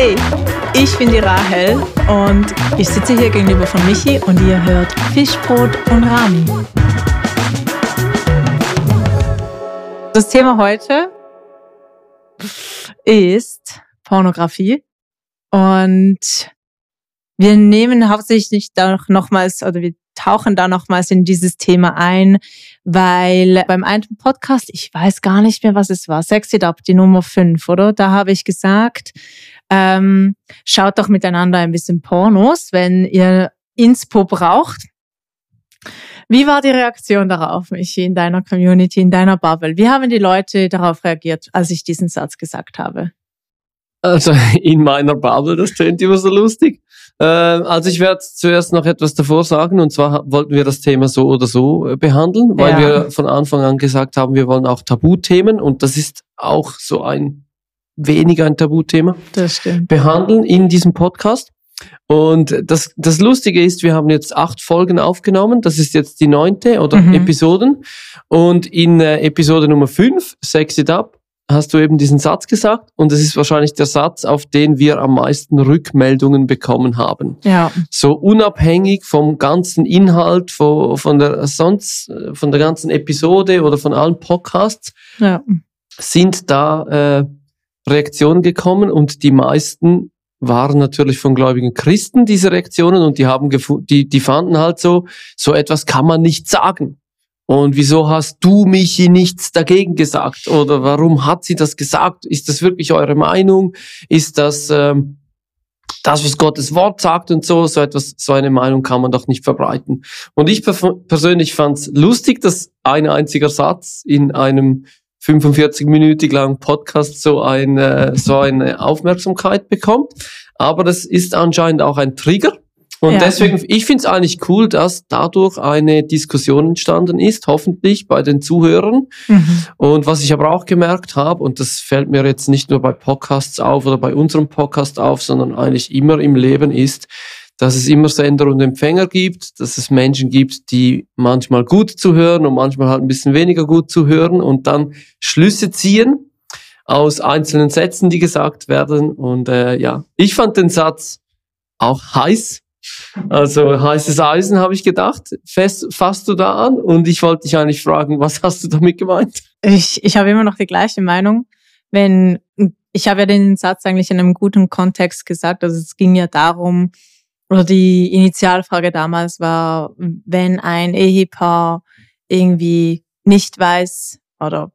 Hey, ich bin die Rahel und ich sitze hier gegenüber von Michi und ihr hört Fischbrot und Rami. Das Thema heute ist Pornografie und wir nehmen hauptsächlich da nochmals oder wir tauchen da nochmals in dieses Thema ein, weil beim einen Podcast, ich weiß gar nicht mehr, was es war, Sex It Up, die Nummer 5, oder? Da habe ich gesagt, ähm, schaut doch miteinander ein bisschen Pornos, wenn ihr Inspo braucht. Wie war die Reaktion darauf, Michi, in deiner Community, in deiner Bubble? Wie haben die Leute darauf reagiert, als ich diesen Satz gesagt habe? Also in meiner Bubble, das tönt immer so lustig. Äh, also ich werde zuerst noch etwas davor sagen und zwar wollten wir das Thema so oder so äh, behandeln, weil ja. wir von Anfang an gesagt haben, wir wollen auch Tabuthemen und das ist auch so ein weniger ein Tabuthema das behandeln in diesem Podcast. Und das, das Lustige ist, wir haben jetzt acht Folgen aufgenommen. Das ist jetzt die neunte oder mhm. Episoden. Und in äh, Episode Nummer fünf, Sex It Up, hast du eben diesen Satz gesagt und es ist wahrscheinlich der Satz, auf den wir am meisten Rückmeldungen bekommen haben. Ja. So unabhängig vom ganzen Inhalt, von, von der sonst, von der ganzen Episode oder von allen Podcasts, ja. sind da äh, Reaktionen gekommen und die meisten waren natürlich von gläubigen Christen diese Reaktionen und die haben die die fanden halt so so etwas kann man nicht sagen und wieso hast du Michi nichts dagegen gesagt? Oder warum hat sie das gesagt? Ist das wirklich eure Meinung? Ist das ähm, das, was Gottes Wort sagt und so? So etwas, so eine Meinung kann man doch nicht verbreiten. Und ich persönlich fand es lustig, dass ein einziger Satz in einem 45-minütig langen Podcast so eine, so eine Aufmerksamkeit bekommt. Aber das ist anscheinend auch ein Trigger und ja. deswegen, ich finde es eigentlich cool, dass dadurch eine Diskussion entstanden ist, hoffentlich bei den Zuhörern. Mhm. Und was ich aber auch gemerkt habe, und das fällt mir jetzt nicht nur bei Podcasts auf oder bei unserem Podcast auf, sondern eigentlich immer im Leben ist, dass es immer Sender und Empfänger gibt, dass es Menschen gibt, die manchmal gut zuhören und manchmal halt ein bisschen weniger gut zuhören und dann Schlüsse ziehen aus einzelnen Sätzen, die gesagt werden. Und äh, ja, ich fand den Satz auch heiß also heißes Eisen habe ich gedacht. Fest, fasst du da an? Und ich wollte dich eigentlich fragen, was hast du damit gemeint? Ich, ich habe immer noch die gleiche Meinung. Wenn, ich habe ja den Satz eigentlich in einem guten Kontext gesagt. Also es ging ja darum, oder die Initialfrage damals war, wenn ein Ehepaar irgendwie nicht weiß oder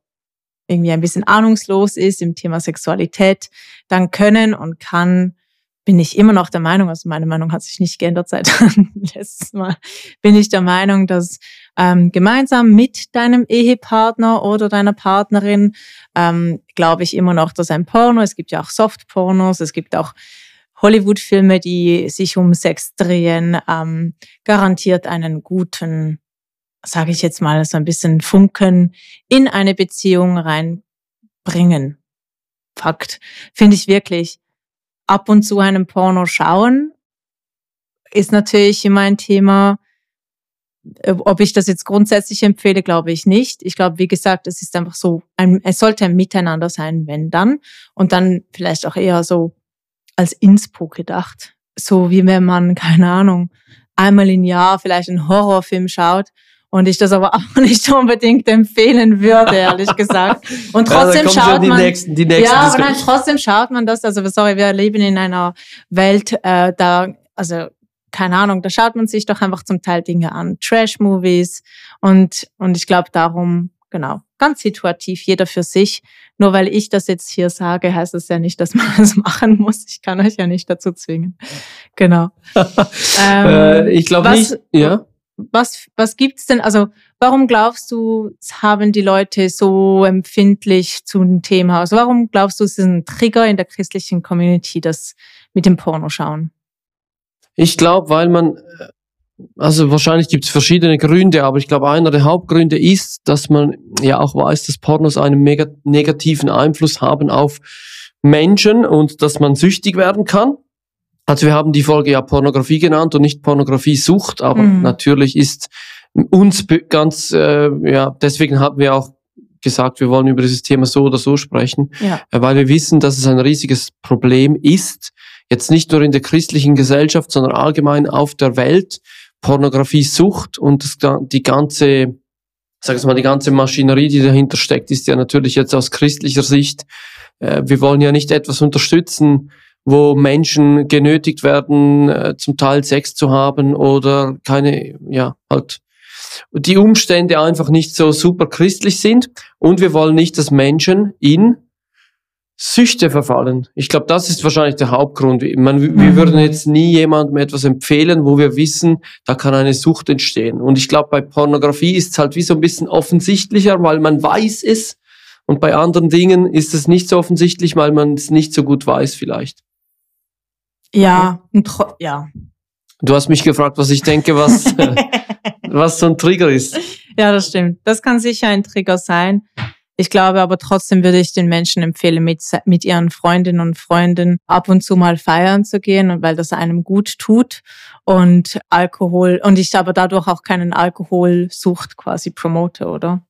irgendwie ein bisschen ahnungslos ist im Thema Sexualität, dann können und kann bin ich immer noch der Meinung, also meine Meinung hat sich nicht geändert seit letztes Mal, bin ich der Meinung, dass ähm, gemeinsam mit deinem Ehepartner oder deiner Partnerin, ähm, glaube ich immer noch, dass ein Porno, es gibt ja auch Softpornos, es gibt auch Hollywood-Filme, die sich um Sex drehen, ähm, garantiert einen guten, sage ich jetzt mal, so ein bisschen Funken in eine Beziehung reinbringen. Fakt. Finde ich wirklich ab und zu einem Porno schauen, ist natürlich immer ein Thema. Ob ich das jetzt grundsätzlich empfehle, glaube ich nicht. Ich glaube, wie gesagt, es ist einfach so, ein, es sollte ein Miteinander sein, wenn dann. Und dann vielleicht auch eher so als Inspo gedacht. So wie wenn man, keine Ahnung, einmal im Jahr vielleicht einen Horrorfilm schaut und ich das aber auch nicht unbedingt empfehlen würde, ehrlich gesagt. Und trotzdem ja, schaut man, nächsten, die nächsten ja, aber nein, trotzdem schaut man das. Also sorry, wir leben in einer Welt, äh, da, also keine Ahnung, da schaut man sich doch einfach zum Teil Dinge an, Trash-Movies und und ich glaube darum, genau, ganz situativ, jeder für sich. Nur weil ich das jetzt hier sage, heißt das ja nicht, dass man das machen muss. Ich kann euch ja nicht dazu zwingen. Genau. ähm, äh, ich glaube nicht. Ja was, was gibt's denn? Also, warum glaubst du, haben die Leute so empfindlich zu einem Thema? Also, warum glaubst du, es ist ein Trigger in der christlichen Community, das mit dem Porno schauen? Ich glaube, weil man, also wahrscheinlich gibt es verschiedene Gründe, aber ich glaube, einer der Hauptgründe ist, dass man ja auch weiß, dass Pornos einen mega negativen Einfluss haben auf Menschen und dass man süchtig werden kann. Also wir haben die Folge ja Pornografie genannt und nicht Pornografie-Sucht, aber mhm. natürlich ist uns ganz, äh, ja, deswegen haben wir auch gesagt, wir wollen über dieses Thema so oder so sprechen, Ja. äh, weil wir wissen, dass es ein riesiges Problem ist, jetzt nicht nur in der christlichen Gesellschaft, sondern allgemein auf der Welt, Pornografiesucht und das, die ganze, sag ich mal, die ganze Maschinerie, die dahinter steckt, ist ja natürlich jetzt aus christlicher Sicht, äh, wir wollen ja nicht etwas unterstützen, wo Menschen genötigt werden, äh, zum Teil Sex zu haben oder keine, ja, halt die Umstände einfach nicht so super christlich sind. Und wir wollen nicht, dass Menschen in Süchte verfallen. Ich glaube, das ist wahrscheinlich der Hauptgrund. Man, wir würden jetzt nie jemandem etwas empfehlen, wo wir wissen, da kann eine Sucht entstehen. Und ich glaube, bei Pornografie ist es halt wie so ein bisschen offensichtlicher, weil man weiß es. Und bei anderen Dingen ist es nicht so offensichtlich, weil man es nicht so gut weiß vielleicht. Ja, ja. Du hast mich gefragt, was ich denke, was, was so ein Trigger ist. Ja, das stimmt. Das kann sicher ein Trigger sein. Ich glaube aber trotzdem würde ich den Menschen empfehlen, mit, mit ihren Freundinnen und Freunden ab und zu mal feiern zu gehen, und weil das einem gut tut und Alkohol, und ich aber dadurch auch keinen Alkoholsucht quasi promote, oder?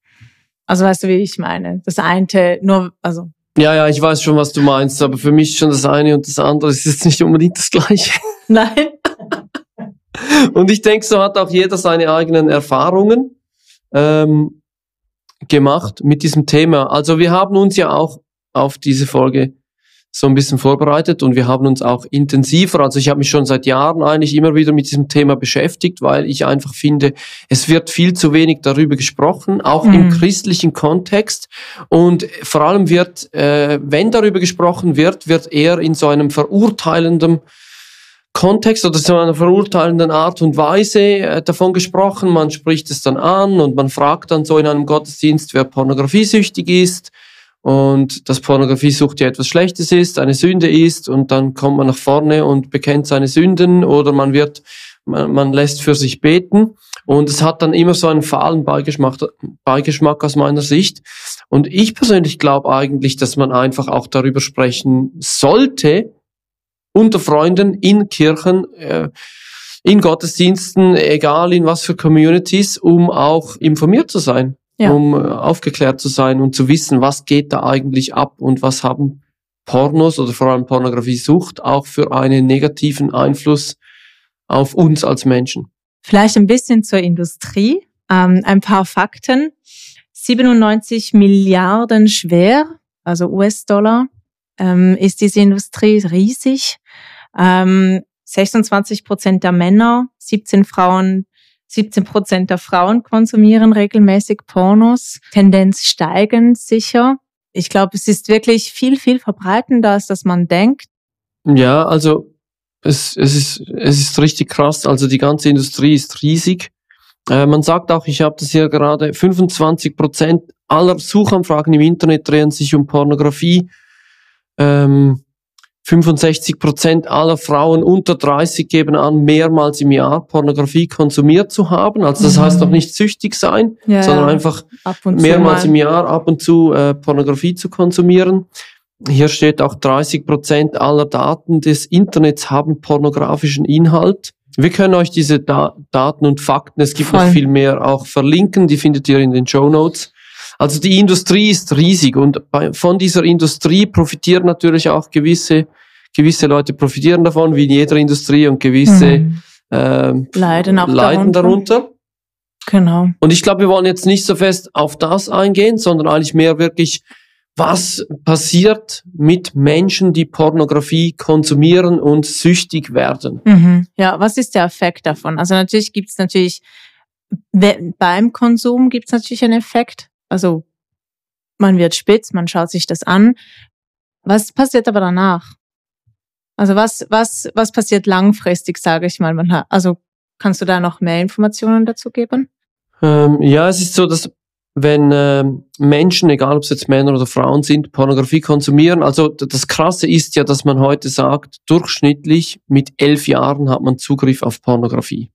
Also weißt du, wie ich meine? Das eine nur, also, Ja, ja, ich weiß schon, was du meinst, aber für mich schon das eine und das andere ist jetzt nicht unbedingt das Gleiche. nein. Und ich denke, so hat auch jeder seine eigenen Erfahrungen ähm, gemacht mit diesem Thema. Also wir haben uns ja auch auf diese Folge so ein bisschen vorbereitet und wir haben uns auch intensiver, also ich habe mich schon seit Jahren eigentlich immer wieder mit diesem Thema beschäftigt, weil ich einfach finde, es wird viel zu wenig darüber gesprochen, auch im Mhm. christlichen Kontext und vor allem wird, äh, wenn darüber gesprochen wird, wird eher in so einem verurteilenden Kontext oder so einer verurteilenden Art und Weise äh, davon gesprochen. Man spricht es dann an und man fragt dann so in einem Gottesdienst, wer pornografiesüchtig ist und dass Pornografiesucht ja etwas Schlechtes ist, eine Sünde ist und dann kommt man nach vorne und bekennt seine Sünden oder man wird, man, man lässt für sich beten und es hat dann immer so einen fahlen Beigeschmack, Beigeschmack aus meiner Sicht. Und ich persönlich glaube eigentlich, dass man einfach auch darüber sprechen sollte, unter Freunden, in Kirchen, äh, in Gottesdiensten, egal in was für Communities, um auch informiert zu sein, Ja. um äh, aufgeklärt zu sein und zu wissen, was geht da eigentlich ab und was haben Pornos oder vor allem Pornografiesucht auch für einen negativen Einfluss auf uns als Menschen. Vielleicht ein bisschen zur Industrie. Ähm, ein paar Fakten. 97 Milliarden schwer, also US-Dollar, ähm, ist diese Industrie riesig. Ähm, 26 Prozent der Männer, 17 Frauen, 17 Prozent der Frauen konsumieren regelmäßig Pornos. Tendenz steigend sicher. Ich glaube, es ist wirklich viel, viel verbreitender, als dass man denkt. Ja, also es, es, ist, es ist richtig krass. Also die ganze Industrie ist riesig. Äh, man sagt auch, ich habe das hier gerade, 25 Prozent aller Suchanfragen im Internet drehen sich um Pornografie. Ähm, 65 Prozent aller Frauen unter 30 geben an, mehrmals im Jahr Pornografie konsumiert zu haben. Also das Mhm. heißt noch nicht süchtig sein, Ja, sondern einfach mehrmals mal. im Jahr ab und zu äh, Pornografie zu konsumieren. Hier steht auch 30 Prozent aller Daten des Internets haben pornografischen Inhalt. Wir können euch diese da Daten und Fakten, es gibt noch Voll. viel mehr, auch verlinken. Die findet ihr in den Show Notes. Also die Industrie ist riesig und von dieser Industrie profitieren natürlich auch gewisse, gewisse Leute profitieren davon, wie in jeder Industrie und gewisse Mhm. ähm, Leiden auch leiden darunter. darunter. Genau. Und ich glaube, wir wollen jetzt nicht so fest auf das eingehen, sondern eigentlich mehr wirklich, was passiert mit Menschen, die Pornografie konsumieren und süchtig werden. Mhm. Ja, was ist der Effekt davon? Also natürlich gibt es natürlich, beim Konsum gibt es natürlich einen Effekt. Also man wird spitz, man schaut sich das an. Was passiert aber danach? Also was, was, was passiert langfristig, sage ich mal? Also kannst du da noch mehr Informationen dazu geben? Ähm, ja, es ist so, dass wenn ähm, Menschen, egal ob es jetzt Männer oder Frauen sind, Pornografie konsumieren, also das Krasse ist ja, dass man heute sagt, durchschnittlich mit elf Jahren hat man Zugriff auf Pornografie.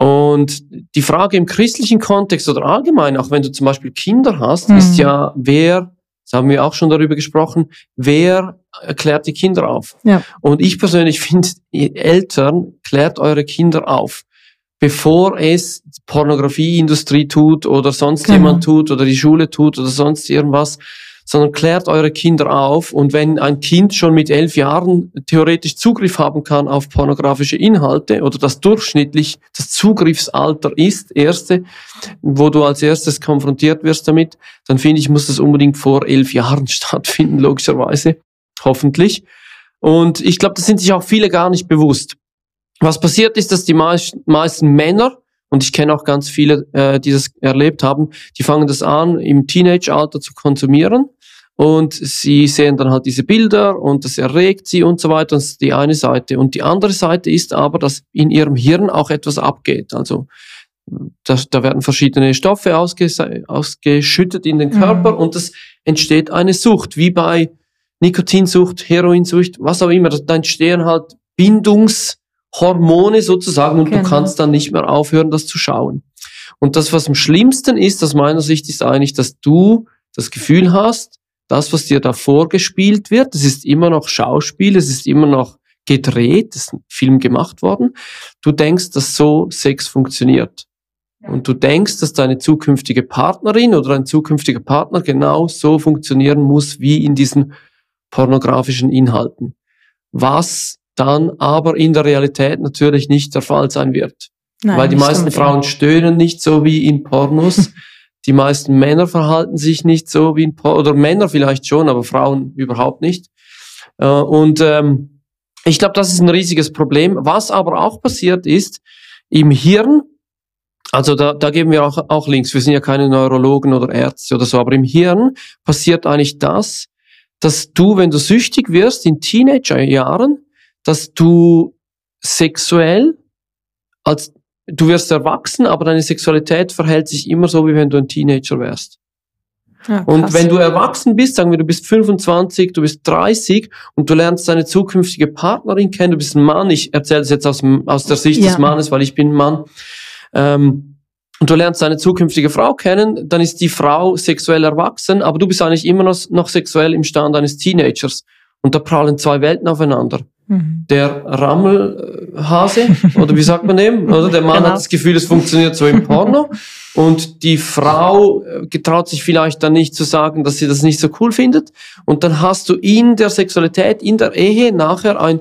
Und die Frage im christlichen Kontext oder allgemein, auch wenn du zum Beispiel Kinder hast, Mhm. ist ja, wer, das haben wir auch schon darüber gesprochen, wer klärt die Kinder auf? Ja. Und ich persönlich finde, Eltern, klärt eure Kinder auf bevor es Pornografieindustrie tut oder sonst genau. jemand tut oder die Schule tut oder sonst irgendwas, sondern klärt eure Kinder auf. Und wenn ein Kind schon mit elf Jahren theoretisch Zugriff haben kann auf pornografische Inhalte oder das durchschnittlich das Zugriffsalter ist, erste, wo du als erstes konfrontiert wirst damit, dann finde ich, muss das unbedingt vor elf Jahren stattfinden, logischerweise. Hoffentlich. Und ich glaube, das sind sich auch viele gar nicht bewusst. Was passiert ist, dass die meisten Männer und ich kenne auch ganz viele, äh, die das erlebt haben, die fangen das an, im Teenage-Alter zu konsumieren. Und sie sehen dann halt diese Bilder und das erregt sie und so weiter. Das ist die eine Seite. Und die andere Seite ist aber, dass in ihrem Hirn auch etwas abgeht. Also das, da werden verschiedene Stoffe ausges ausgeschüttet in den Körper mhm. und es entsteht eine Sucht, wie bei Nikotinsucht, Heroinsucht, was auch immer. Da entstehen halt Bindungs- Hormone sozusagen und genau. du kannst dann nicht mehr aufhören, das zu schauen. Und das, was am schlimmsten ist, aus meiner Sicht, ist eigentlich, dass du das Gefühl hast, das, was dir da vorgespielt wird, das ist immer noch Schauspiel, es ist immer noch gedreht, es ist ein Film gemacht worden. Du denkst, dass so Sex funktioniert. Und du denkst, dass deine zukünftige Partnerin oder ein zukünftiger Partner genau so funktionieren muss wie in diesen pornografischen Inhalten. Was dann aber in der Realität natürlich nicht der Fall sein wird. Nein, Weil die meisten Frauen stöhnen nicht so wie in Pornos. die meisten Männer verhalten sich nicht so wie in Pornos, oder Männer vielleicht schon, aber Frauen überhaupt nicht. Äh, und ähm, ich glaube, das ist ein riesiges Problem. Was aber auch passiert ist, im Hirn, also da, da geben wir auch, auch Links, wir sind ja keine Neurologen oder Ärzte oder so, aber im Hirn passiert eigentlich das, dass du, wenn du süchtig wirst in Teenagerjahren, dass du sexuell als du wirst erwachsen, aber deine Sexualität verhält sich immer so, wie wenn du ein Teenager wärst. Ja, und wenn du erwachsen bist, sagen wir, du bist 25, du bist 30 und du lernst deine zukünftige Partnerin kennen, du bist ein Mann, ich erzähle das jetzt aus, aus der Sicht ja. des Mannes, weil ich bin ein Mann, ähm, und du lernst deine zukünftige Frau kennen, dann ist die Frau sexuell erwachsen, aber du bist eigentlich immer noch, noch sexuell im Stand eines Teenagers. Und da prallen zwei Welten aufeinander. Mhm. Der Rammelhase, oder wie sagt man dem? Oder der Mann genau. hat das Gefühl, es funktioniert so im Porno. Und die Frau äh, getraut sich vielleicht dann nicht zu sagen, dass sie das nicht so cool findet. Und dann hast du in der Sexualität, in der Ehe nachher ein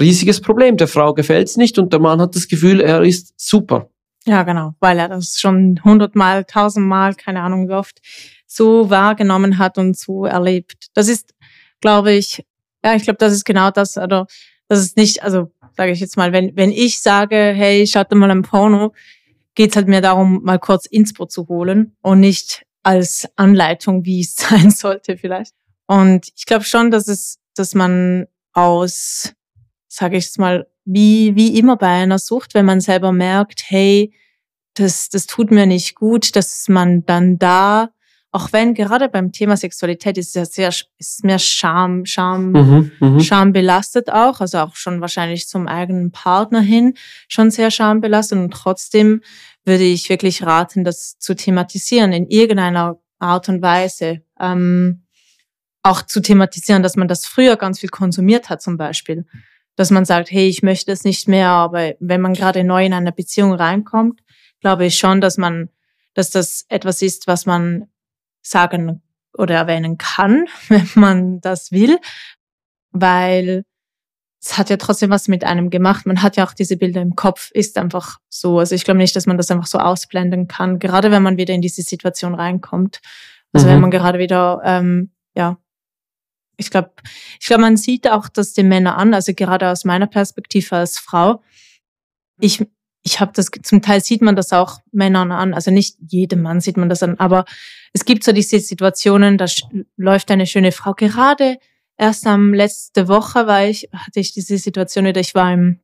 riesiges Problem. Der Frau gefällt's nicht und der Mann hat das Gefühl, er ist super. Ja, genau, weil er das schon hundertmal, tausendmal, keine Ahnung wie oft, so wahrgenommen hat und so erlebt. Das ist, glaube ich, ja, ich glaube, das ist genau das. Also, das ist nicht, also sage ich jetzt mal, wenn, wenn ich sage, hey, schaut mal ein Porno, geht's halt mir darum, mal kurz Inspo zu holen und nicht als Anleitung, wie es sein sollte vielleicht. Und ich glaube schon, dass es, dass man aus, sage ich jetzt mal, wie, wie immer bei einer Sucht, wenn man selber merkt, hey, das, das tut mir nicht gut, dass man dann da auch wenn gerade beim Thema Sexualität ist ja sehr ist mehr Scham, Scham, mhm, mhm, Scham belastet auch, also auch schon wahrscheinlich zum eigenen Partner hin schon sehr schambelastet und trotzdem würde ich wirklich raten, das zu thematisieren in irgendeiner Art und Weise. Ähm, auch zu thematisieren, dass man das früher ganz viel konsumiert hat zum Beispiel. Dass man sagt, hey, ich möchte es nicht mehr, aber wenn man gerade neu in eine Beziehung reinkommt, glaube ich schon, dass man, dass das etwas ist, was man sagen oder erwähnen kann, wenn man das will, weil es hat ja trotzdem was mit einem gemacht. Man hat ja auch diese Bilder im Kopf, ist einfach so. Also ich glaube nicht, dass man das einfach so ausblenden kann, gerade wenn man wieder in diese Situation reinkommt. Also mhm. wenn man gerade wieder, ähm, ja, ich glaube, ich glaube, man sieht auch das den Männern an, also gerade aus meiner Perspektive als Frau. Ich, ich habe das, zum Teil sieht man das auch Männern an, also nicht jedem Mann sieht man das an, aber es gibt so diese Situationen, da läuft eine schöne Frau. Gerade. Erst am letzte Woche war ich, hatte ich diese Situation wieder, ich war im,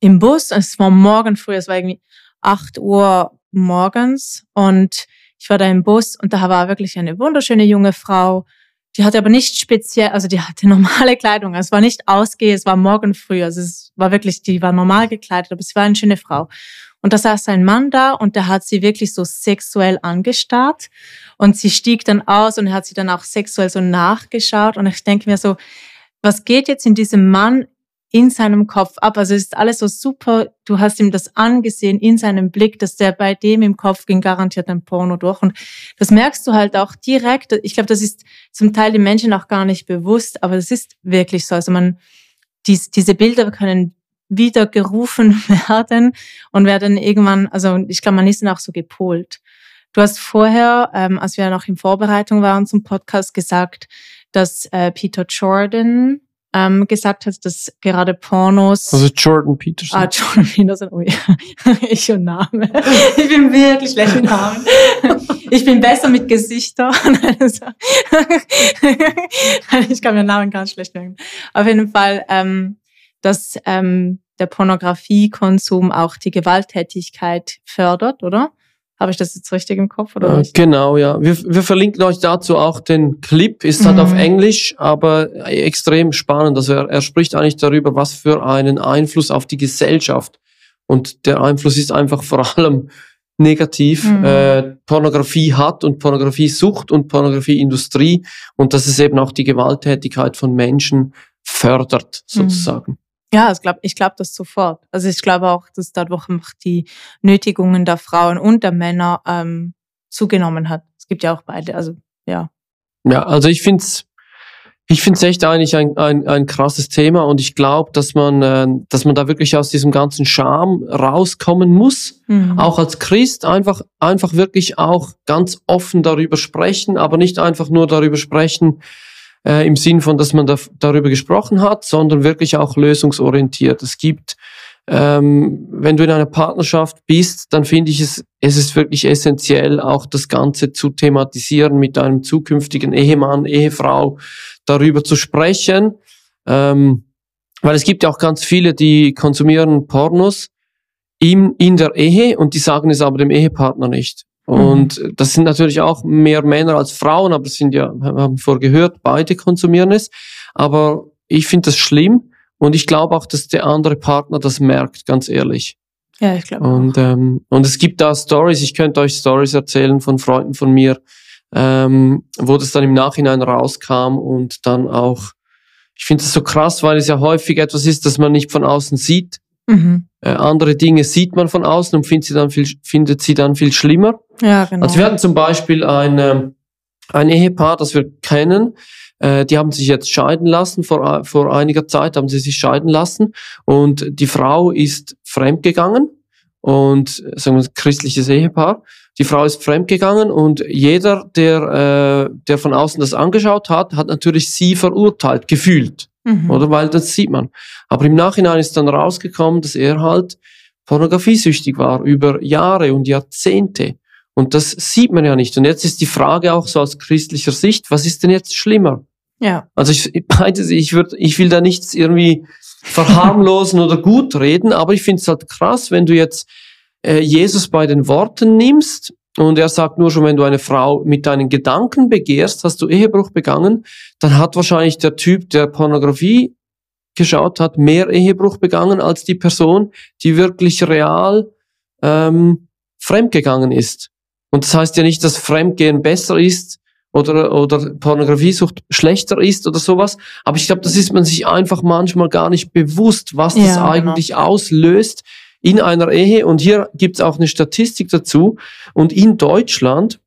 im Bus, es war morgen früh, es war irgendwie acht Uhr morgens. Und ich war da im Bus und da war wirklich eine wunderschöne junge Frau, die hatte aber nicht speziell, also die hatte normale Kleidung. Es war nicht ausgehe, es war morgen früh. Also es war wirklich, die war normal gekleidet, aber sie war eine schöne Frau. Und da saß ein Mann da und der hat sie wirklich so sexuell angestarrt. Und sie stieg dann aus und hat sie dann auch sexuell so nachgeschaut. Und ich denke mir so, was geht jetzt in diesem Mann in seinem Kopf ab. Also es ist alles so super. Du hast ihm das angesehen in seinem Blick, dass der bei dem im Kopf ging garantiert ein Porno durch. Und das merkst du halt auch direkt. Ich glaube, das ist zum Teil den Menschen auch gar nicht bewusst, aber es ist wirklich so. Also man, dies, diese Bilder können wieder gerufen werden und werden irgendwann, also ich glaube, man ist dann auch so gepolt. Du hast vorher, ähm, als wir noch in Vorbereitung waren zum Podcast, gesagt, dass äh, Peter Jordan ähm, gesagt hat, dass gerade Pornos. Also Jordan Peterson. Ah, Jordan Peterson, oh ja. ich und Name. Ich bin wirklich schlecht mit Namen. Ich bin besser mit Gesichtern. ich kann mir Namen ganz schlecht merken. Auf jeden Fall, ähm, dass ähm, der Pornografiekonsum auch die Gewalttätigkeit fördert, oder? Habe ich das jetzt richtig im Kopf oder äh, Genau, ja. Wir, wir verlinken euch dazu auch den Clip. Ist halt mhm. auf Englisch, aber extrem spannend. Also er, er spricht eigentlich darüber, was für einen Einfluss auf die Gesellschaft. Und der Einfluss ist einfach vor allem negativ. Mhm. Äh, Pornografie hat und Pornografie-Sucht und Pornografieindustrie und dass es eben auch die Gewalttätigkeit von Menschen fördert, mhm. sozusagen. Mhm. Ja, ich glaube ich glaub das sofort. Also ich glaube auch, dass dadurch einfach die Nötigungen der Frauen und der Männer ähm, zugenommen hat. Es gibt ja auch beide, also ja. Ja, also ich finde es ich find's echt eigentlich ein, ein, ein krasses Thema und ich glaube, dass man, äh, dass man da wirklich aus diesem ganzen Charme rauskommen muss. Mhm. Auch als Christ einfach, einfach wirklich auch ganz offen darüber sprechen, aber nicht einfach nur darüber sprechen, äh, im Sinn von, dass man da, darüber gesprochen hat, sondern wirklich auch lösungsorientiert. Es gibt, ähm, wenn du in einer Partnerschaft bist, dann finde ich es, es ist wirklich essentiell, auch das Ganze zu thematisieren mit einem zukünftigen Ehemann, Ehefrau, darüber zu sprechen. Ähm, weil es gibt ja auch ganz viele, die konsumieren Pornos in, in der Ehe und die sagen es aber dem Ehepartner nicht. Und mhm. das sind natürlich auch mehr Männer als Frauen, aber es sind ja, wir haben vorgehört, beide konsumieren es. Aber ich finde das schlimm und ich glaube auch, dass der andere Partner das merkt, ganz ehrlich. Ja, ich glaube. Und, ähm, und es gibt da Stories, ich könnte euch Stories erzählen von Freunden von mir, ähm, wo das dann im Nachhinein rauskam und dann auch, ich finde es so krass, weil es ja häufig etwas ist, das man nicht von außen sieht. Mhm. Äh, andere Dinge sieht man von außen und findet sie dann viel, findet sie dann viel schlimmer. Ja, genau. Also wir hatten zum Beispiel ein, ähm, ein Ehepaar, das wir kennen, äh, die haben sich jetzt scheiden lassen, vor, vor einiger Zeit haben sie sich scheiden lassen und die Frau ist fremdgegangen und sagen wir christliches Ehepaar. Die Frau ist fremdgegangen und jeder, der, äh, der von außen das angeschaut hat, hat natürlich sie verurteilt, gefühlt. Mhm. Oder weil das sieht man. Aber im Nachhinein ist dann rausgekommen, dass er halt pornografiesüchtig war über Jahre und Jahrzehnte. Und das sieht man ja nicht. Und jetzt ist die Frage auch so aus christlicher Sicht, was ist denn jetzt schlimmer? Ja. Also ich, ich, würd, ich will da nichts irgendwie verharmlosen oder gut reden, aber ich finde es halt krass, wenn du jetzt äh, Jesus bei den Worten nimmst und er sagt nur schon, wenn du eine Frau mit deinen Gedanken begehrst, hast du Ehebruch begangen, dann hat wahrscheinlich der Typ, der Pornografie geschaut hat, mehr Ehebruch begangen als die Person, die wirklich real ähm, fremdgegangen ist. Und das heißt ja nicht, dass Fremdgehen besser ist oder, oder Pornografiesucht schlechter ist oder sowas. Aber ich glaube, das ist man sich einfach manchmal gar nicht bewusst, was das ja, genau. eigentlich genau. auslöst in einer Ehe. Und hier gibt es auch eine Statistik dazu. Und in Deutschland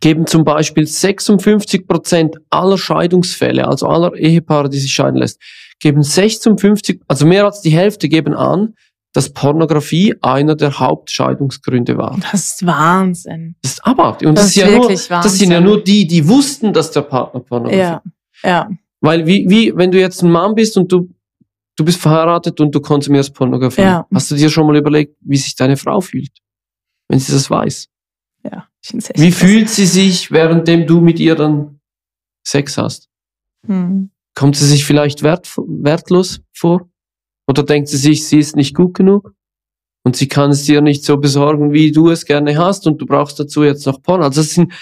geben zum Beispiel 56 Prozent aller Scheidungsfälle, also aller Ehepaare, die sich scheiden lässt, geben 56, also mehr als die Hälfte geben an, dass Pornografie einer der Hauptscheidungsgründe war. Das ist Wahnsinn. Das ist abartig. Und das, das ist, ja nur, das sind ja nur die, die wussten, dass der Partner Pornografie. Ja, ja. Weil wie, wie, wenn du jetzt ein Mann bist und du, du bist verheiratet und du konsumierst Pornografie, ja. hast du dir schon mal überlegt, wie sich deine Frau fühlt, wenn sie das weiß? Ja. Wie fühlt sie sich, währenddem du mit ihr dann Sex hast? Hm. Kommt sie sich vielleicht wert, wertlos vor? Oder denkt sie sich, sie ist nicht gut genug? Und sie kann es dir nicht so besorgen, wie du es gerne hast und du brauchst dazu jetzt noch Porn. Also das sind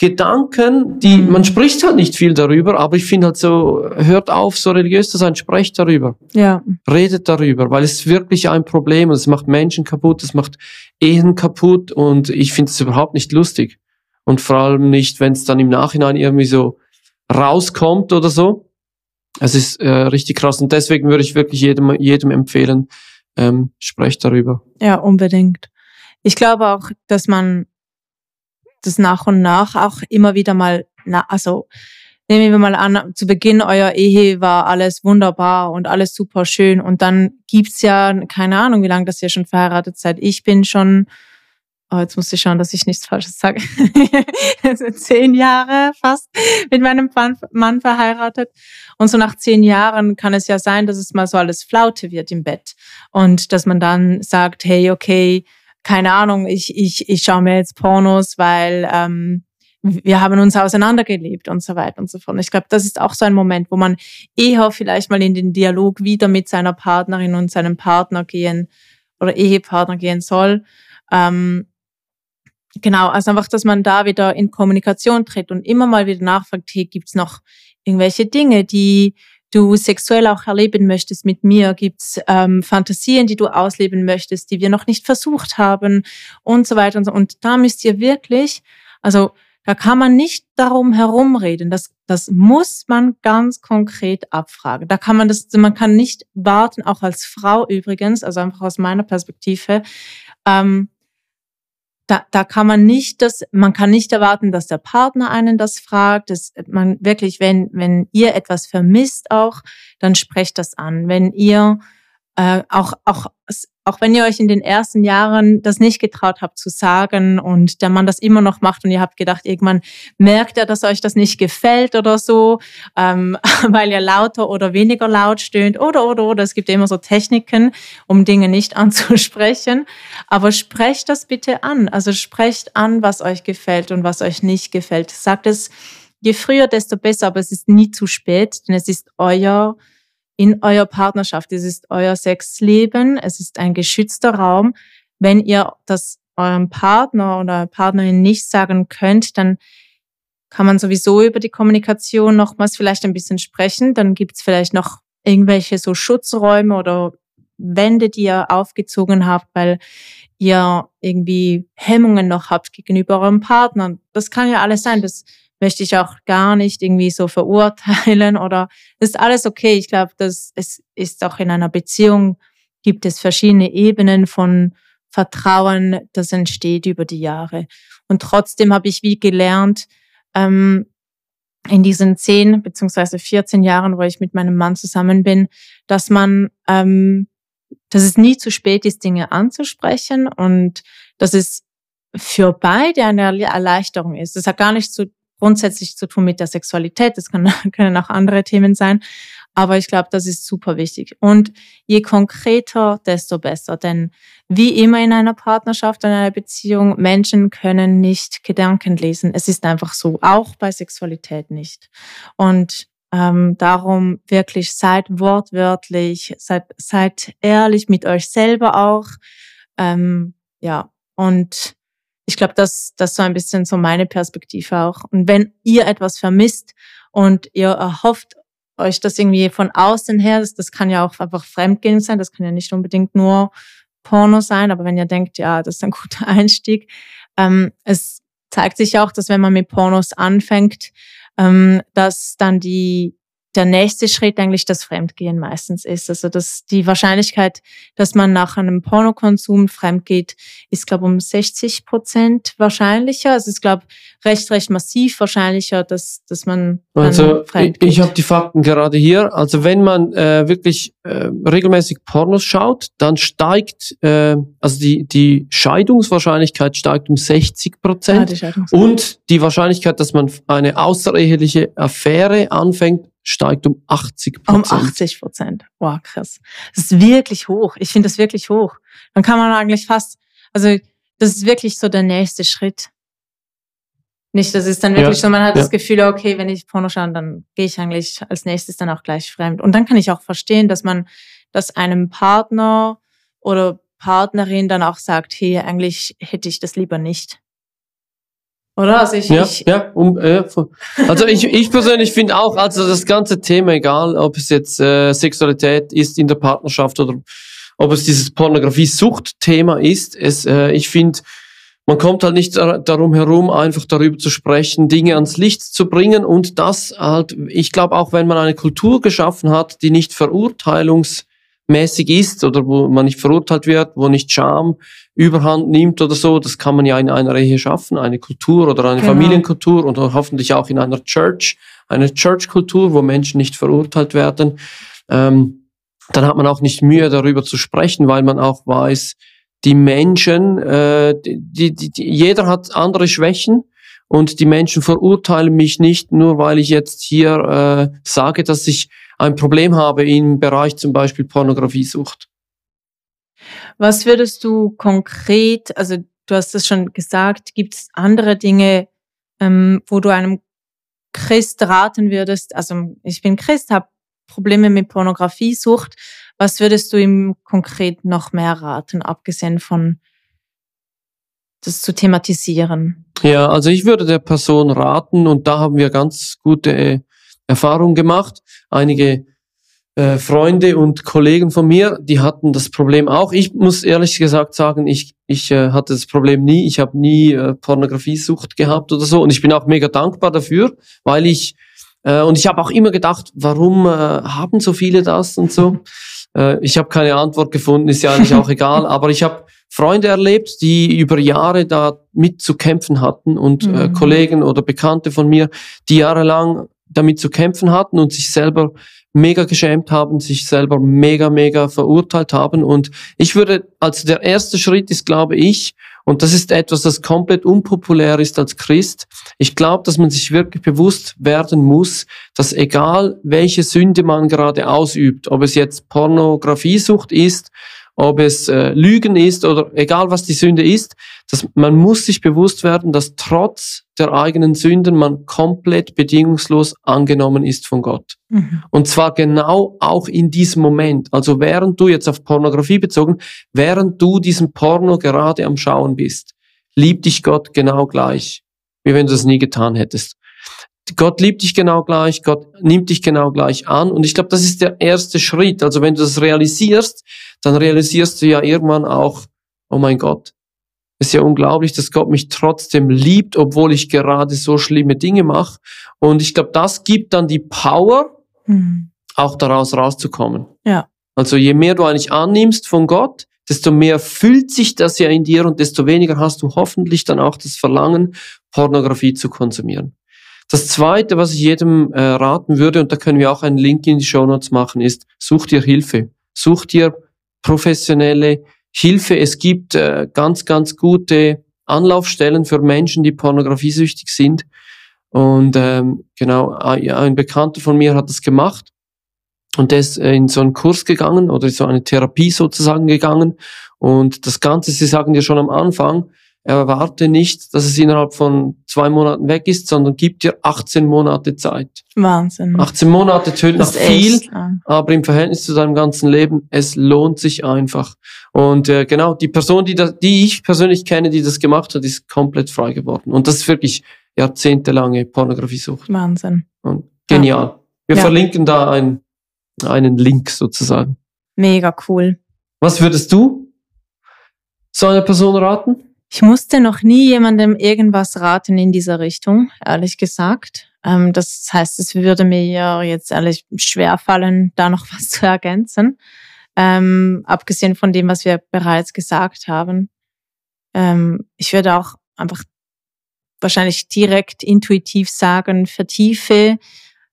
Gedanken, die, mhm. man spricht halt nicht viel darüber, aber ich finde halt so, hört auf, so religiös zu sein, sprecht darüber. Ja. Redet darüber, weil es ist wirklich ein Problem und es macht Menschen kaputt, es macht Ehen kaputt und ich finde es überhaupt nicht lustig. Und vor allem nicht, wenn es dann im Nachhinein irgendwie so rauskommt oder so. es ist äh, richtig krass und deswegen würde ich wirklich jedem, jedem empfehlen, ähm, sprecht darüber. Ja, unbedingt. Ich glaube auch, dass man das nach und nach auch immer wieder mal, na, also nehmen wir mal an, zu Beginn eurer Ehe war alles wunderbar und alles super schön und dann gibt's ja, keine Ahnung, wie lange das ihr schon verheiratet seid. Ich bin schon, oh, jetzt muss ich schauen, dass ich nichts Falsches sage, also zehn Jahre fast mit meinem Mann verheiratet. Und so nach zehn Jahren kann es ja sein, dass es mal so alles Flaute wird im Bett und dass man dann sagt, hey, okay, keine Ahnung, ich, ich, ich schaue mir jetzt Pornos, weil ähm, wir haben uns auseinandergelebt und so weiter und so fort. Ich glaube, das ist auch so ein Moment, wo man eher vielleicht mal in den Dialog wieder mit seiner Partnerin und seinem Partner gehen oder Ehepartner gehen soll. Ähm, genau, also einfach, dass man da wieder in Kommunikation tritt und immer mal wieder nachfragt, hey, gibt's noch irgendwelche Dinge, die du sexuell auch erleben möchtest mit mir, gibt's ähm, Fantasien, die du ausleben möchtest, die wir noch nicht versucht haben und so weiter und so. Und da müsst ihr wirklich, also da kann man nicht darum herumreden. Das, das muss man ganz konkret abfragen. Da kann man das, man kann nicht warten, auch als Frau übrigens, also einfach aus meiner Perspektive, ähm, da, da kann man nicht das, man kann nicht erwarten, dass der Partner einen das fragt. Das, man wirklich, wenn, wenn ihr etwas vermisst auch, dann sprecht das an. Wenn ihr äh, auch, auch auch wenn ihr euch in den ersten Jahren das nicht getraut habt zu sagen und der Mann das immer noch macht und ihr habt gedacht, irgendwann merkt er, dass euch das nicht gefällt oder so, ähm, weil ihr lauter oder weniger laut stöhnt oder, oder, oder. Es gibt immer so Techniken, um Dinge nicht anzusprechen. Aber sprecht das bitte an. Also sprecht an, was euch gefällt und was euch nicht gefällt. Sagt es je früher, desto besser, aber es ist nie zu spät, denn es ist euer in eurer Partnerschaft. Es ist euer Sexleben, es ist ein geschützter Raum. Wenn ihr das eurem Partner oder Partnerin nicht sagen könnt, dann kann man sowieso über die Kommunikation nochmals vielleicht ein bisschen sprechen. Dann gibt's vielleicht noch irgendwelche so Schutzräume oder Wände, die ihr aufgezogen habt, weil ihr irgendwie Hemmungen noch habt gegenüber eurem Partner. Das kann ja alles sein. Das möchte ich auch gar nicht irgendwie so verurteilen oder ist alles okay. Ich glaube, dass es ist auch in einer Beziehung gibt es verschiedene Ebenen von Vertrauen, das entsteht über die Jahre. Und trotzdem habe ich wie gelernt, ähm, in diesen zehn beziehungsweise 14 Jahren, wo ich mit meinem Mann zusammen bin, dass man, ähm, dass es nie zu spät ist, Dinge anzusprechen und dass es für beide eine Erleichterung ist. Das hat gar nicht zu grundsätzlich zu tun mit der Sexualität. Das kann, können auch andere Themen sein. Aber ich glaube, das ist super wichtig. Und je konkreter, desto besser. Denn wie immer in einer Partnerschaft, in einer Beziehung, Menschen können nicht Gedanken lesen. Es ist einfach so, auch bei Sexualität nicht. Und ähm, darum wirklich seid wortwörtlich, seid, seid ehrlich mit euch selber auch. Ähm, ja, und ich glaube, das, das so ein bisschen so meine Perspektive auch. Und wenn ihr etwas vermisst und ihr erhofft euch das irgendwie von außen her, das, das kann ja auch einfach Fremdgehen sein, das kann ja nicht unbedingt nur Porno sein, aber wenn ihr denkt, ja, das ist ein guter Einstieg, ähm, es zeigt sich auch, dass wenn man mit Pornos anfängt, ähm, dass dann die der nächste Schritt eigentlich das Fremdgehen meistens ist. Also dass die Wahrscheinlichkeit, dass man nach einem Pornokonsum fremdgeht, ist, glaube um 60 Prozent wahrscheinlicher. Also ist, glaube recht, recht massiv wahrscheinlicher, dass, dass man Also ich, ich habe die Fakten gerade hier. Also wenn man äh, wirklich äh, regelmäßig Pornos schaut, dann steigt, äh, also die, die Scheidungswahrscheinlichkeit steigt um 60 Prozent. Ah, und die Wahrscheinlichkeit, dass man eine außereheliche Affäre anfängt, steigt um 80 Prozent. Um 80 Prozent. Wow, krass. Das ist wirklich hoch. Ich finde das wirklich hoch. Dann kann man eigentlich fast, also das ist wirklich so der nächste Schritt. Nicht, das ist dann wirklich ja, so, man hat ja. das Gefühl, okay, wenn ich Porno schaue, dann gehe ich eigentlich als nächstes dann auch gleich fremd. Und dann kann ich auch verstehen, dass man, dass einem Partner oder Partnerin dann auch sagt, hey, eigentlich hätte ich das lieber nicht. Oder? Also ich, ja, ich ja, um, äh, also ich, ich persönlich finde auch, also das ganze Thema, egal ob es jetzt äh, Sexualität ist in der Partnerschaft oder ob es dieses Pornografie-Sucht-Thema ist, es, äh, ich finde, man kommt halt nicht darum herum, einfach darüber zu sprechen, Dinge ans Licht zu bringen und das halt, ich glaube auch, wenn man eine Kultur geschaffen hat, die nicht verurteilungsmäßig ist oder wo man nicht verurteilt wird, wo nicht Scham überhand nimmt oder so, das kann man ja in einer Ehe schaffen, eine Kultur oder eine genau. Familienkultur und hoffentlich auch in einer Church, eine Church-Kultur, wo Menschen nicht verurteilt werden. Ähm, dann hat man auch nicht Mühe darüber zu sprechen, weil man auch weiß, die Menschen, äh, die, die, die, jeder hat andere Schwächen und die Menschen verurteilen mich nicht nur, weil ich jetzt hier äh, sage, dass ich ein Problem habe im Bereich zum Beispiel Pornografiesucht. Was würdest du konkret, also du hast es schon gesagt, gibt es andere Dinge, ähm, wo du einem Christ raten würdest? Also ich bin Christ, habe Probleme mit Pornografiesucht. Was würdest du ihm konkret noch mehr raten, abgesehen von das zu thematisieren? Ja, also ich würde der Person raten, und da haben wir ganz gute Erfahrungen gemacht. Einige äh, Freunde und Kollegen von mir, die hatten das Problem auch. Ich muss ehrlich gesagt sagen, ich, ich äh, hatte das Problem nie. Ich habe nie äh, Pornografiesucht gehabt oder so. Und ich bin auch mega dankbar dafür, weil ich, äh, und ich habe auch immer gedacht, warum äh, haben so viele das und so. Äh, ich habe keine Antwort gefunden, ist ja eigentlich auch egal, aber ich habe Freunde erlebt, die über Jahre da mit zu kämpfen hatten und äh, mhm. äh, Kollegen oder Bekannte von mir, die jahrelang damit zu kämpfen hatten und sich selber mega geschämt haben, sich selber mega, mega verurteilt haben. Und ich würde, also der erste Schritt ist, glaube ich, und das ist etwas, das komplett unpopulär ist als Christ. Ich glaube, dass man sich wirklich bewusst werden muss, dass egal welche Sünde man gerade ausübt, ob es jetzt Pornografiesucht ist, ob es äh, Lügen ist oder egal was die Sünde ist, dass man muss sich bewusst werden, dass trotz der eigenen Sünden man komplett bedingungslos angenommen ist von Gott. Mhm. Und zwar genau auch in diesem Moment. Also während du jetzt auf Pornografie bezogen, während du diesen Porno gerade am Schauen bist, liebt dich Gott genau gleich, wie wenn du das nie getan hättest. Gott liebt dich genau gleich, Gott nimmt dich genau gleich an. Und ich glaube, das ist der erste Schritt. Also wenn du das realisierst, dann realisierst du ja irgendwann auch, oh mein Gott, ist ja unglaublich, dass Gott mich trotzdem liebt, obwohl ich gerade so schlimme Dinge mache. Und ich glaube, das gibt dann die Power, mhm. auch daraus rauszukommen. Ja. Also je mehr du eigentlich annimmst von Gott, desto mehr fühlt sich das ja in dir und desto weniger hast du hoffentlich dann auch das Verlangen, Pornografie zu konsumieren. Das Zweite, was ich jedem äh, raten würde, und da können wir auch einen Link in die Show Notes machen, ist, such dir Hilfe. Such dir professionelle Hilfe. Es gibt äh, ganz, ganz gute Anlaufstellen für Menschen, die pornografiesüchtig sind. Und ähm, genau, ein Bekannter von mir hat das gemacht und der ist äh, in so einen Kurs gegangen oder so eine Therapie sozusagen gegangen. Und das Ganze, Sie sagen ja schon am Anfang, erwarte nicht, dass es innerhalb von zwei Monaten weg ist, sondern gib dir 18 Monate Zeit. Wahnsinn. 18 Monate tönt nach viel, echt, ja. aber im Verhältnis zu deinem ganzen Leben, es lohnt sich einfach. Und äh, genau, die Person, die, das, die ich persönlich kenne, die das gemacht hat, ist komplett frei geworden. Und das ist wirklich jahrzehntelange Pornografiesucht. Wahnsinn. Und genial. Ja. Wir ja. verlinken da ein, einen Link sozusagen. Mega cool. Was würdest du so einer Person raten? Ich musste noch nie jemandem irgendwas raten in dieser Richtung, ehrlich gesagt. Ähm, das heißt, es würde mir jetzt ehrlich schwer fallen, da noch was zu ergänzen. Ähm, abgesehen von dem, was wir bereits gesagt haben. Ähm, ich würde auch einfach wahrscheinlich direkt intuitiv sagen, vertiefe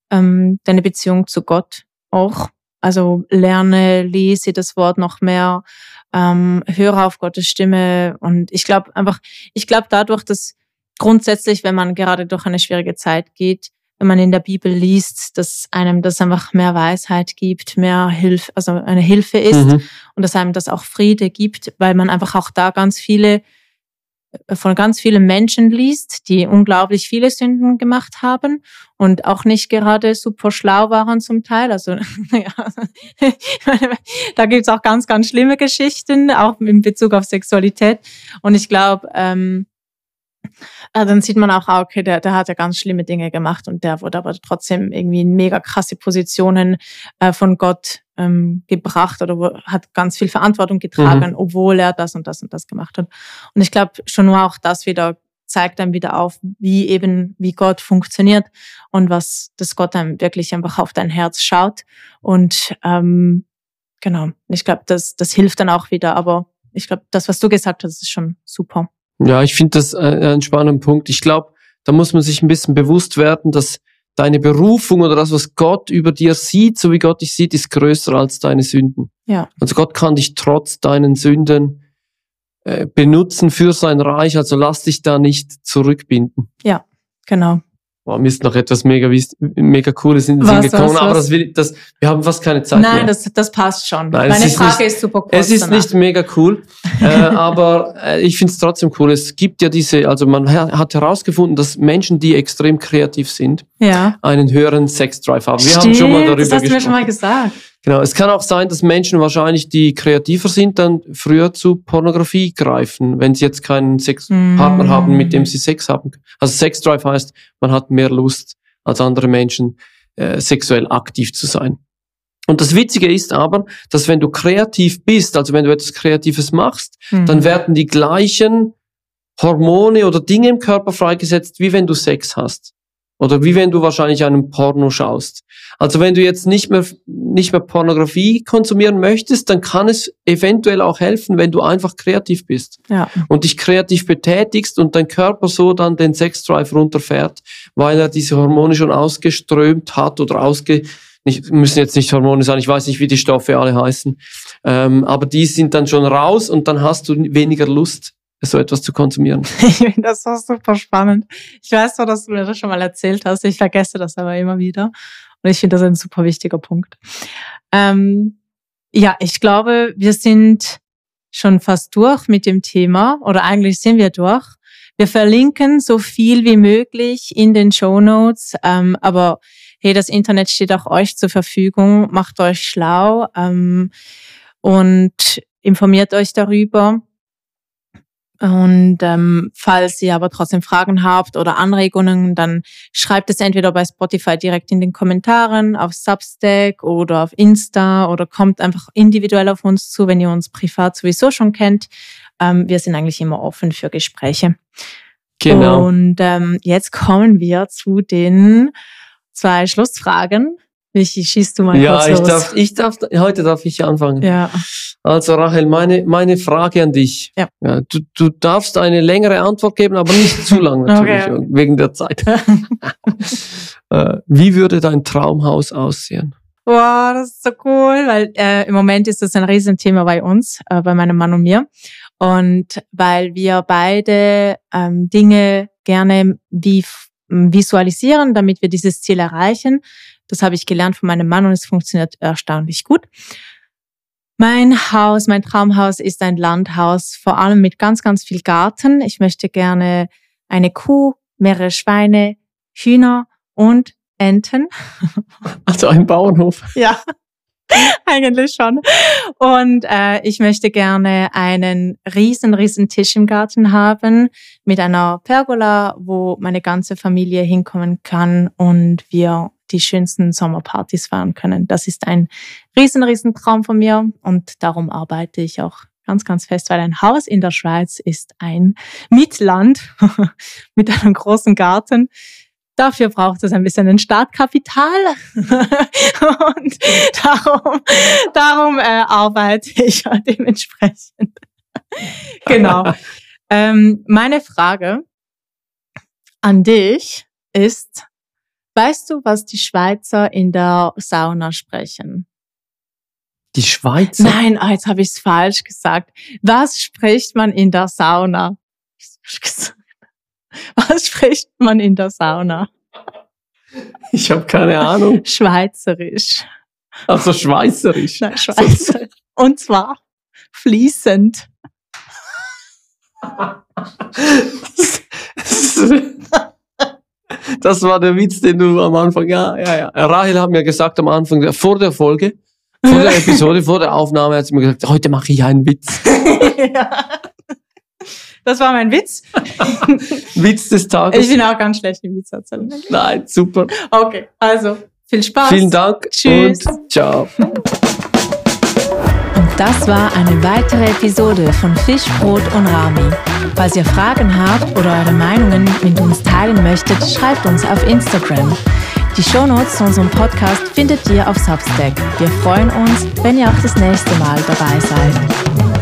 ähm, deine Beziehung zu Gott auch. Also lerne, lese das Wort noch mehr, ähm, höre auf Gottes Stimme. Und ich glaube einfach, ich glaube dadurch, dass grundsätzlich, wenn man gerade durch eine schwierige Zeit geht, wenn man in der Bibel liest, dass einem das einfach mehr Weisheit gibt, mehr Hilfe, also eine Hilfe ist mhm. und dass einem das auch Friede gibt, weil man einfach auch da ganz viele von ganz vielen Menschen liest, die unglaublich viele Sünden gemacht haben und auch nicht gerade super schlau waren zum Teil. Also ja, da gibt's auch ganz, ganz schlimme Geschichten, auch in Bezug auf Sexualität. Und ich glaube, ähm, äh, dann sieht man auch, ah, okay, der, der hat ja ganz schlimme Dinge gemacht und der wurde aber trotzdem irgendwie in mega krasse Positionen äh, von Gott ähm, gebracht oder hat ganz viel Verantwortung getragen, mhm. obwohl er das und das und das gemacht hat. Und ich glaube, schon nur auch das wieder zeigt einem wieder auf, wie eben, wie Gott funktioniert und was das Gott einem wirklich einfach auf dein Herz schaut. Und ähm, genau, ich glaube, das, das hilft dann auch wieder. Aber ich glaube, das, was du gesagt hast, ist schon super. Ja, ich finde das äh, einen spannenden Punkt. Ich glaube, da muss man sich ein bisschen bewusst werden, dass deine Berufung oder das, was Gott über dir sieht, so wie Gott dich sieht, ist größer als deine Sünden. Ja. Also Gott kann dich trotz deinen Sünden äh, benutzen für sein Reich, also lass dich da nicht zurückbinden. Ja, genau. Boah, mir ist noch etwas mega, mega Cooles in den Sinn gekommen, was, aber das will, das, wir haben fast keine Zeit Nein, mehr. das, das passt schon. Nein, Meine ist Frage nicht, ist super kurz. Es ist danach. nicht mega cool, äh, aber äh, ich finde es trotzdem cool. Es gibt ja diese, also man hat herausgefunden, dass Menschen, die extrem kreativ sind, ja. einen höheren Sexdrive haben. Wir Stimmt, haben schon mal darüber das hast gesprochen. Du mir schon mal gesagt. Genau, es kann auch sein, dass Menschen wahrscheinlich, die kreativer sind, dann früher zu Pornografie greifen, wenn sie jetzt keinen Sexpartner mm. haben, mit dem sie Sex haben. Also Sexdrive heißt, man hat mehr Lust als andere Menschen, äh, sexuell aktiv zu sein. Und das Witzige ist aber, dass wenn du kreativ bist, also wenn du etwas Kreatives machst, mm. dann werden die gleichen Hormone oder Dinge im Körper freigesetzt, wie wenn du Sex hast. Oder wie wenn du wahrscheinlich einen Porno schaust. Also wenn du jetzt nicht mehr, nicht mehr Pornografie konsumieren möchtest, dann kann es eventuell auch helfen, wenn du einfach kreativ bist. Ja. Und dich kreativ betätigst und dein Körper so dann den Sexdrive runterfährt, weil er diese Hormone schon ausgeströmt hat oder ausge, nicht, müssen jetzt nicht Hormone sein, ich weiß nicht, wie die Stoffe alle heißen, ähm, aber die sind dann schon raus und dann hast du weniger Lust so etwas zu konsumieren. Ich finde das war super spannend. Ich weiß zwar, dass du mir das schon mal erzählt hast, ich vergesse das aber immer wieder. Und ich finde das ein super wichtiger Punkt. Ähm, ja, ich glaube, wir sind schon fast durch mit dem Thema oder eigentlich sind wir durch. Wir verlinken so viel wie möglich in den Show Notes, ähm, aber hey, das Internet steht auch euch zur Verfügung. Macht euch schlau ähm, und informiert euch darüber. Und ähm, falls ihr aber trotzdem Fragen habt oder Anregungen, dann schreibt es entweder bei Spotify direkt in den Kommentaren, auf Substack oder auf Insta oder kommt einfach individuell auf uns zu, wenn ihr uns privat sowieso schon kennt. Ähm, wir sind eigentlich immer offen für Gespräche. Genau. Und ähm, jetzt kommen wir zu den zwei Schlussfragen. Michi, schießt du mal ja, kurz ich los. darf, ich darf, heute darf ich anfangen. Ja. Also Rachel, meine, meine Frage an dich. Ja. ja du, du darfst eine längere Antwort geben, aber nicht zu lang natürlich, Okay. wegen der Zeit. Äh, Wie würde dein Traumhaus aussehen? Wow, das ist so cool, weil äh, im Moment ist das ein Riesenthema bei uns, äh, bei meinem Mann und mir. Und weil wir beide ähm, Dinge gerne wie visualisieren, damit wir dieses Ziel erreichen. Das habe ich gelernt von meinem Mann und es funktioniert erstaunlich gut. Mein Haus, mein Traumhaus ist ein Landhaus, vor allem mit ganz, ganz viel Garten. Ich möchte gerne eine Kuh, mehrere Schweine, Hühner und Enten. Also ein Bauernhof. Ja, eigentlich schon. Und äh, ich möchte gerne einen riesen, riesen Tisch im Garten haben mit einer Pergola, wo meine ganze Familie hinkommen kann und wir die schönsten Sommerpartys fahren können. Das ist ein riesen, riesen Traum von mir und darum arbeite ich auch ganz, ganz fest, weil ein Haus in der Schweiz ist ein Mietland mit einem großen Garten. Dafür braucht es ein bisschen ein Startkapital und darum, darum äh, arbeite ich dementsprechend. genau. ähm, meine Frage an dich ist, weißt du, was die Schweizer in der Sauna sprechen? Die Schweizer? Nein, ah, jetzt habe ich es falsch gesagt. Was spricht man in der Sauna? Was spricht man in der Sauna? Ich habe keine Ahnung. Schweizerisch. Also schweizerisch. Nein, Schweizerisch. Und zwar fließend. Das war der Witz, den du am Anfang, ja, ja, ja. Rahel hat mir gesagt am Anfang, vor der Folge, vor der Episode, vor der Aufnahme, hat sie mir gesagt, heute mache ich einen Witz. ja. das war mein Witz. Witz des Tages. Ich bin auch ganz schlecht im Witz erzählen. Nein, super. Okay, also viel Spaß. Vielen Dank Tschüss. und ciao. Und das war eine weitere Episode von Fisch, Brot und Rami. Falls ihr Fragen habt oder eure Meinungen mit uns teilen möchtet, schreibt uns auf Instagram. Die Shownotes zu unserem Podcast findet ihr auf Substack. Wir freuen uns, wenn ihr auch das nächste Mal dabei seid.